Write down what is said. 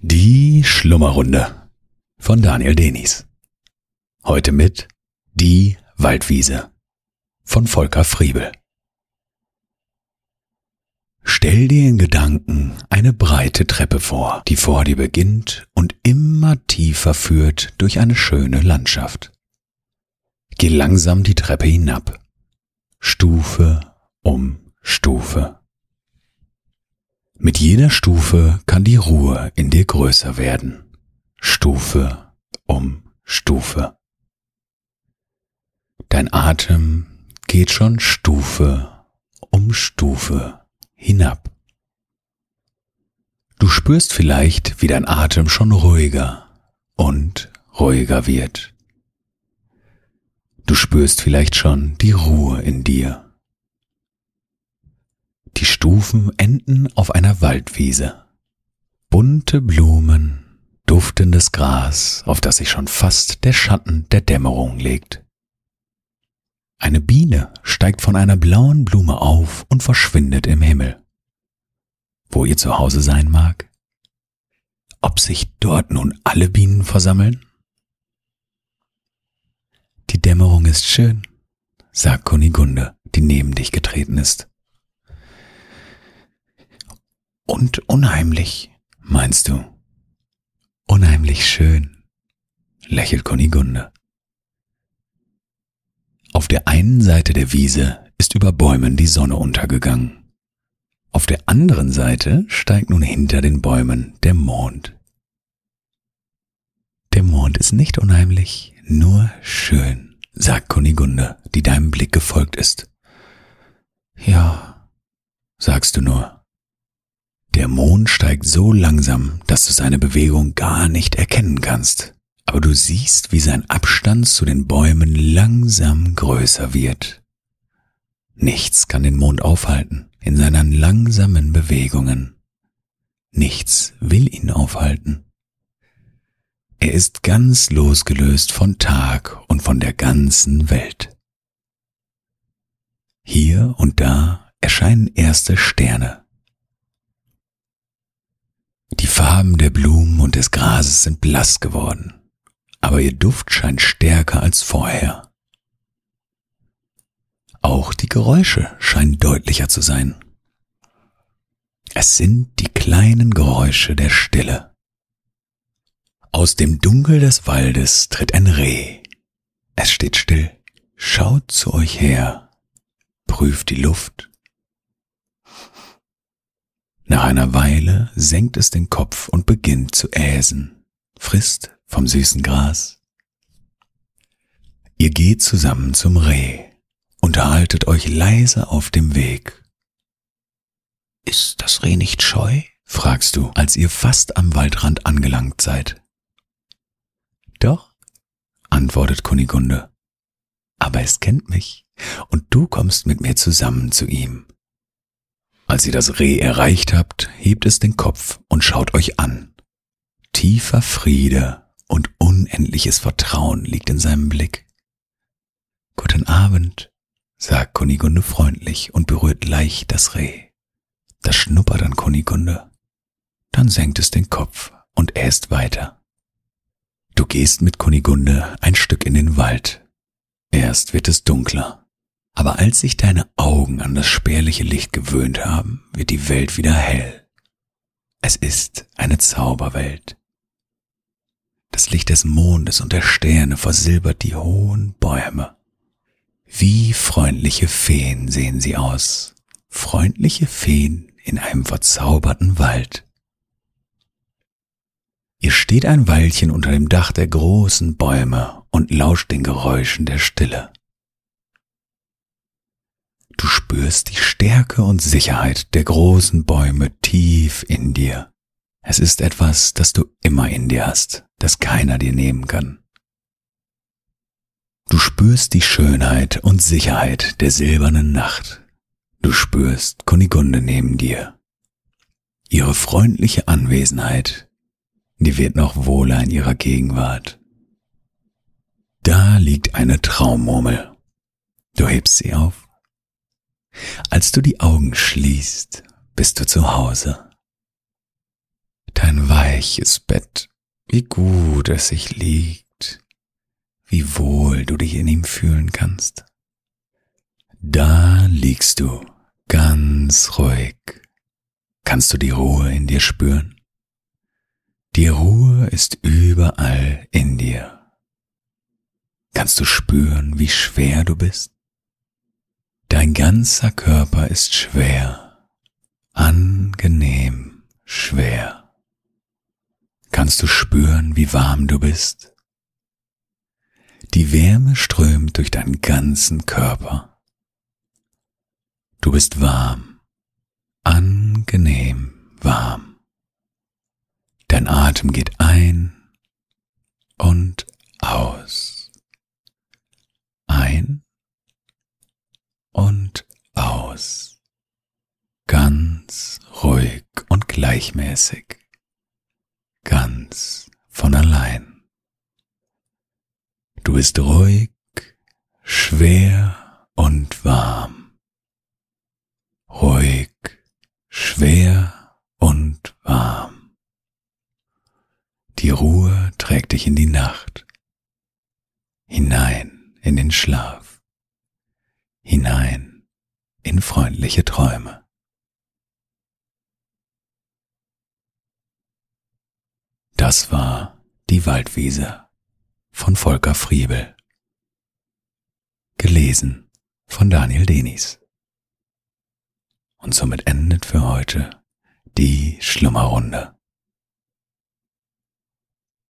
Die Schlummerrunde von Daniel Denis. Heute mit Die Waldwiese von Volker Friebel. Stell dir in Gedanken eine breite Treppe vor, die vor dir beginnt und immer tiefer führt durch eine schöne Landschaft. Geh langsam die Treppe hinab, Stufe um Stufe. Mit jeder Stufe kann die Ruhe in dir größer werden. Stufe um Stufe. Dein Atem geht schon Stufe um Stufe hinab. Du spürst vielleicht, wie dein Atem schon ruhiger und ruhiger wird. Du spürst vielleicht schon die Ruhe in dir. Die Stufen enden auf einer Waldwiese. Bunte Blumen, duftendes Gras, auf das sich schon fast der Schatten der Dämmerung legt. Eine Biene steigt von einer blauen Blume auf und verschwindet im Himmel. Wo ihr zu Hause sein mag? Ob sich dort nun alle Bienen versammeln? Die Dämmerung ist schön, sagt Kunigunde, die neben dich getreten ist. Und unheimlich, meinst du? Unheimlich schön, lächelt Kunigunde. Auf der einen Seite der Wiese ist über Bäumen die Sonne untergegangen. Auf der anderen Seite steigt nun hinter den Bäumen der Mond. Der Mond ist nicht unheimlich, nur schön, sagt Kunigunde, die deinem Blick gefolgt ist. Ja, sagst du nur. Der Mond steigt so langsam, dass du seine Bewegung gar nicht erkennen kannst. Aber du siehst, wie sein Abstand zu den Bäumen langsam größer wird. Nichts kann den Mond aufhalten in seinen langsamen Bewegungen. Nichts will ihn aufhalten. Er ist ganz losgelöst von Tag und von der ganzen Welt. Hier und da erscheinen erste Sterne. Die Farben der Blumen und des Grases sind blass geworden, aber ihr Duft scheint stärker als vorher. Auch die Geräusche scheinen deutlicher zu sein. Es sind die kleinen Geräusche der Stille. Aus dem Dunkel des Waldes tritt ein Reh. Es steht still, schaut zu euch her, prüft die Luft nach einer Weile senkt es den Kopf und beginnt zu äsen, frisst vom süßen Gras. Ihr geht zusammen zum Reh, unterhaltet euch leise auf dem Weg. Ist das Reh nicht scheu? fragst du, als ihr fast am Waldrand angelangt seid. Doch, antwortet Kunigunde, aber es kennt mich, und du kommst mit mir zusammen zu ihm. Als ihr das Reh erreicht habt, hebt es den Kopf und schaut euch an. Tiefer Friede und unendliches Vertrauen liegt in seinem Blick. Guten Abend, sagt Kunigunde freundlich und berührt leicht das Reh. Das schnuppert an Kunigunde. Dann senkt es den Kopf und äst weiter. Du gehst mit Kunigunde ein Stück in den Wald. Erst wird es dunkler. Aber als sich deine Augen an das spärliche Licht gewöhnt haben, wird die Welt wieder hell. Es ist eine Zauberwelt. Das Licht des Mondes und der Sterne versilbert die hohen Bäume. Wie freundliche Feen sehen sie aus. Freundliche Feen in einem verzauberten Wald. Ihr steht ein Weilchen unter dem Dach der großen Bäume und lauscht den Geräuschen der Stille. Du spürst die Stärke und Sicherheit der großen Bäume tief in dir. Es ist etwas, das du immer in dir hast, das keiner dir nehmen kann. Du spürst die Schönheit und Sicherheit der silbernen Nacht. Du spürst Kunigunde neben dir. Ihre freundliche Anwesenheit, die wird noch wohler in ihrer Gegenwart. Da liegt eine Traummurmel. Du hebst sie auf als du die Augen schließt, bist du zu Hause. Dein weiches Bett, wie gut es sich liegt, wie wohl du dich in ihm fühlen kannst. Da liegst du ganz ruhig. Kannst du die Ruhe in dir spüren? Die Ruhe ist überall in dir. Kannst du spüren, wie schwer du bist? Dein ganzer Körper ist schwer, angenehm schwer. Kannst du spüren, wie warm du bist? Die Wärme strömt durch deinen ganzen Körper. Du bist warm, angenehm warm. Dein Atem geht ein und aus. Ein und aus. Ganz ruhig und gleichmäßig. Ganz von allein. Du bist ruhig, schwer und warm. Ruhig, schwer und warm. Die Ruhe trägt dich in die Nacht, hinein in den Schlaf, hinein in freundliche Träume. Das war die Waldwiese von Volker Friebel. Gelesen von Daniel Denis. Und somit endet für heute die Schlummerrunde.